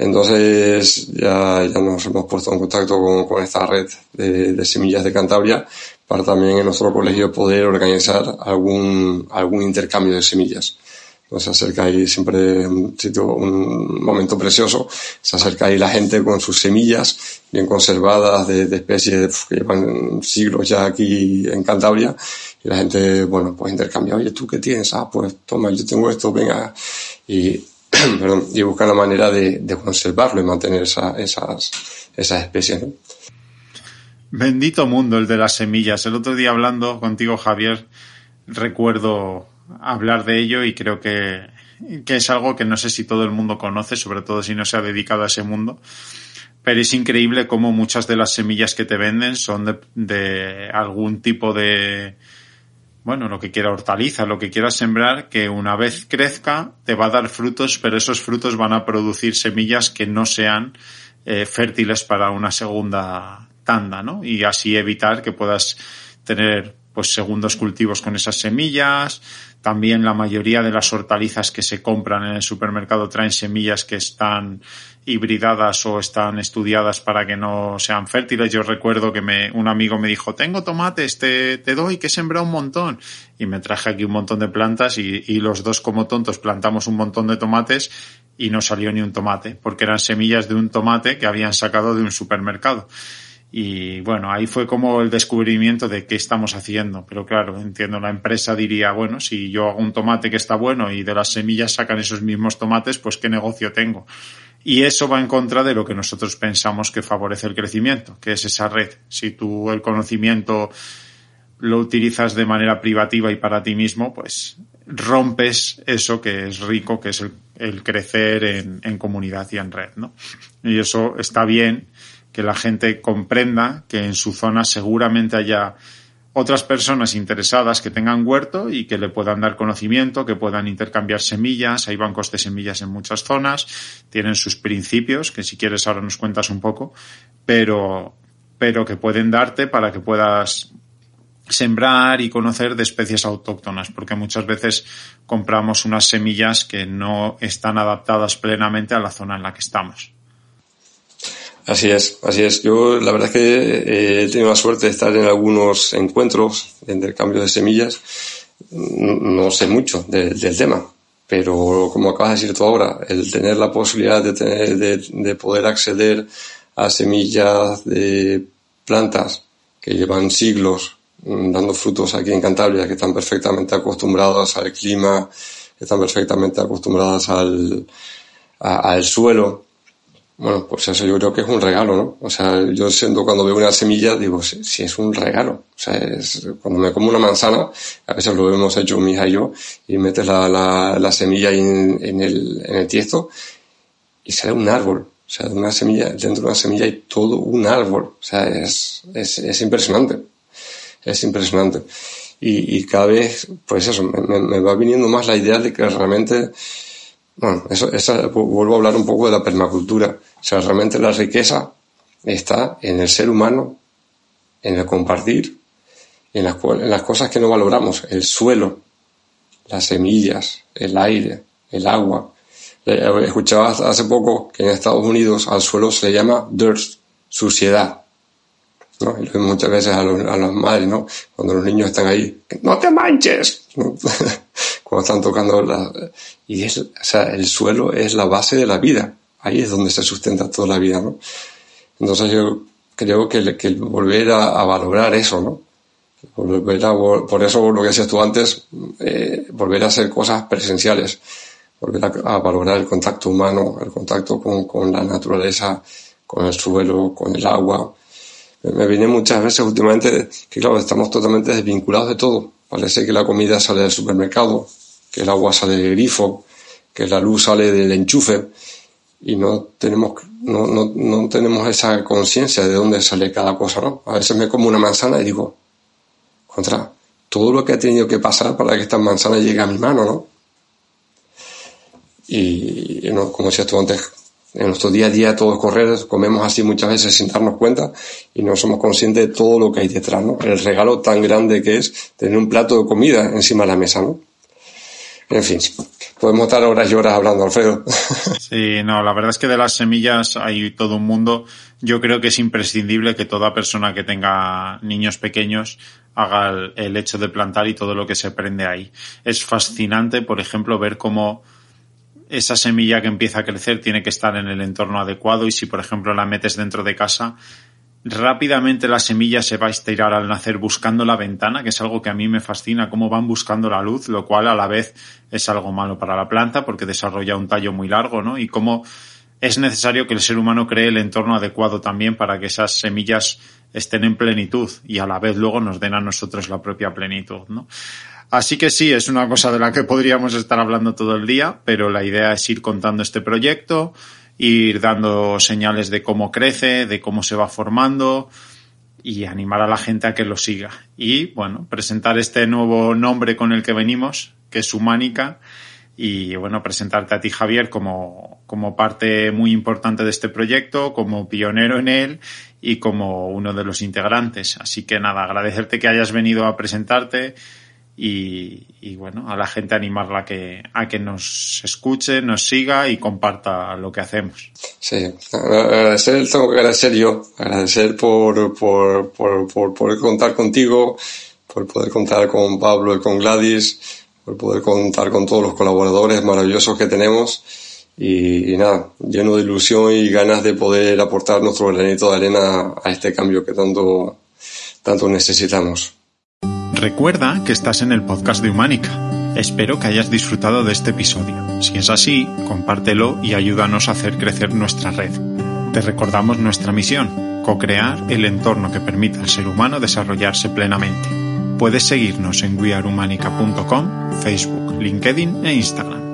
Entonces ya, ya nos hemos puesto en contacto con, con esta red de, de, semillas de Cantabria para también en nuestro colegio poder organizar algún, algún intercambio de semillas. Nos acerca ahí siempre un sitio, un momento precioso. Se acerca ahí la gente con sus semillas bien conservadas de, de especies que llevan siglos ya aquí en Cantabria. Y la gente, bueno, pues intercambia. Oye, ¿tú qué tienes? Ah, pues toma, yo tengo esto, venga. Y perdón, y buscar la manera de, conservarlo y mantener esa, esas, esas especies. Bendito mundo el de las semillas. El otro día hablando contigo, Javier, recuerdo hablar de ello y creo que, que es algo que no sé si todo el mundo conoce, sobre todo si no se ha dedicado a ese mundo. Pero es increíble cómo muchas de las semillas que te venden son de, de algún tipo de, bueno, lo que quiera hortaliza, lo que quieras sembrar, que una vez crezca te va a dar frutos, pero esos frutos van a producir semillas que no sean eh, fértiles para una segunda tanda, ¿no? Y así evitar que puedas tener pues segundos cultivos con esas semillas. También la mayoría de las hortalizas que se compran en el supermercado traen semillas que están hibridadas o están estudiadas para que no sean fértiles. Yo recuerdo que me, un amigo me dijo, tengo tomates, te, te doy que sembra un montón. Y me traje aquí un montón de plantas y, y los dos como tontos plantamos un montón de tomates y no salió ni un tomate, porque eran semillas de un tomate que habían sacado de un supermercado. Y bueno, ahí fue como el descubrimiento de qué estamos haciendo. Pero claro, entiendo, la empresa diría, bueno, si yo hago un tomate que está bueno y de las semillas sacan esos mismos tomates, pues qué negocio tengo. Y eso va en contra de lo que nosotros pensamos que favorece el crecimiento, que es esa red. Si tú el conocimiento lo utilizas de manera privativa y para ti mismo, pues rompes eso que es rico, que es el, crecer en, en, comunidad y en red, ¿no? Y eso está bien que la gente comprenda que en su zona seguramente haya otras personas interesadas que tengan huerto y que le puedan dar conocimiento, que puedan intercambiar semillas. Hay bancos de semillas en muchas zonas, tienen sus principios, que si quieres ahora nos cuentas un poco, pero, pero que pueden darte para que puedas sembrar y conocer de especies autóctonas, porque muchas veces compramos unas semillas que no están adaptadas plenamente a la zona en la que estamos. Así es, así es. Yo la verdad es que eh, he tenido la suerte de estar en algunos encuentros de intercambio de semillas. No, sé mucho del tema, pero como acabas de decir tú ahora, el tener la posibilidad de, tener, de, poder acceder a semillas de plantas que llevan siglos mm, dando frutos aquí en Cantabria, que están perfectamente acostumbradas al clima, están perfectamente acostumbradas al, al suelo, bueno, pues eso yo creo que es un regalo, ¿no? O sea, yo siento cuando veo una semilla, digo, si, es un regalo. O sea, es, cuando me como una manzana, a veces lo hemos hecho mi hija y yo, y metes la, la, la semilla en, en, el, en el tiesto y sale un árbol. O sea, de una semilla, dentro de una semilla hay todo un árbol. O sea, es, es, es impresionante. Es impresionante. Y, y cada vez, pues eso, me, me va viniendo más la idea de que realmente bueno, eso, esa, vuelvo a hablar un poco de la permacultura. O sea, realmente la riqueza está en el ser humano, en el compartir, en las, en las cosas que no valoramos, el suelo, las semillas, el aire, el agua. Escuchaba hace poco que en Estados Unidos al suelo se le llama dirt, suciedad. ¿No? Y lo muchas veces a, a las madres, ¿no? Cuando los niños están ahí, no te manches, cuando están tocando la... Y es, o sea, el suelo es la base de la vida. Ahí es donde se sustenta toda la vida, ¿no? Entonces yo creo que, que volver a, valorar eso, ¿no? Volver a, por eso lo que decías tú antes, eh, volver a hacer cosas presenciales, volver a, valorar el contacto humano, el contacto con, con la naturaleza, con el suelo, con el agua, me viene muchas veces últimamente que, claro, estamos totalmente desvinculados de todo. Parece que la comida sale del supermercado, que el agua sale del grifo, que la luz sale del enchufe y no tenemos, no, no, no tenemos esa conciencia de dónde sale cada cosa, ¿no? A veces me como una manzana y digo, contra todo lo que ha tenido que pasar para que esta manzana llegue a mi mano, ¿no? Y, como decías tú antes, en nuestro día a día todo es correr, comemos así muchas veces sin darnos cuenta y no somos conscientes de todo lo que hay detrás, ¿no? El regalo tan grande que es tener un plato de comida encima de la mesa, ¿no? En fin, podemos estar horas y horas hablando, Alfredo. Sí, no, la verdad es que de las semillas hay todo un mundo. Yo creo que es imprescindible que toda persona que tenga niños pequeños haga el, hecho de plantar y todo lo que se prende ahí. Es fascinante, por ejemplo, ver cómo esa semilla que empieza a crecer tiene que estar en el entorno adecuado y si, por ejemplo, la metes dentro de casa, rápidamente la semilla se va a estirar al nacer buscando la ventana, que es algo que a mí me fascina, cómo van buscando la luz, lo cual a la vez es algo malo para la planta porque desarrolla un tallo muy largo, ¿no? Y cómo es necesario que el ser humano cree el entorno adecuado también para que esas semillas estén en plenitud y a la vez luego nos den a nosotros la propia plenitud, ¿no? Así que sí, es una cosa de la que podríamos estar hablando todo el día, pero la idea es ir contando este proyecto, ir dando señales de cómo crece, de cómo se va formando y animar a la gente a que lo siga. Y bueno, presentar este nuevo nombre con el que venimos, que es Humánica, y bueno, presentarte a ti, Javier, como, como parte muy importante de este proyecto, como pionero en él y como uno de los integrantes. Así que nada, agradecerte que hayas venido a presentarte y, bueno, a la gente animarla a que, a que nos escuche, nos siga y comparta lo que hacemos. Sí, agradecer, tengo que agradecer yo, agradecer por, por, por, por poder contar contigo, por poder contar con Pablo y con Gladys, por poder contar con todos los colaboradores maravillosos que tenemos y, y, nada, lleno de ilusión y ganas de poder aportar nuestro granito de arena a este cambio que tanto, tanto necesitamos. Recuerda que estás en el podcast de Humánica. Espero que hayas disfrutado de este episodio. Si es así, compártelo y ayúdanos a hacer crecer nuestra red. Te recordamos nuestra misión, co-crear el entorno que permita al ser humano desarrollarse plenamente. Puedes seguirnos en wearehumanica.com, Facebook, LinkedIn e Instagram.